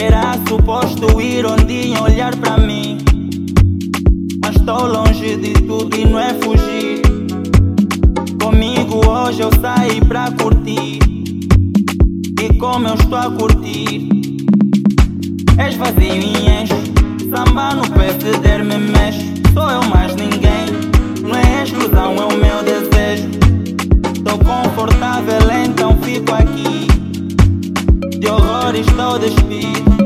Era suposto ir onde olhar para mim. Mas estou longe de tudo e não é fugir. Comigo hoje eu saí pra curtir. E como eu estou a curtir, és vazio. Confortável, então fico aqui. De horror estou despido.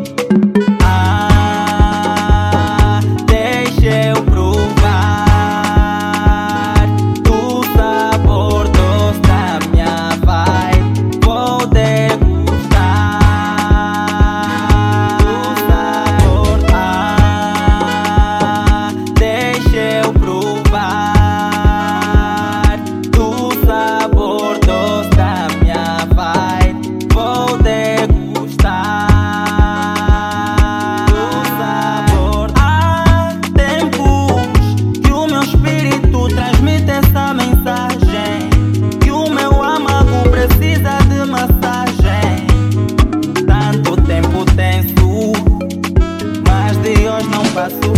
tú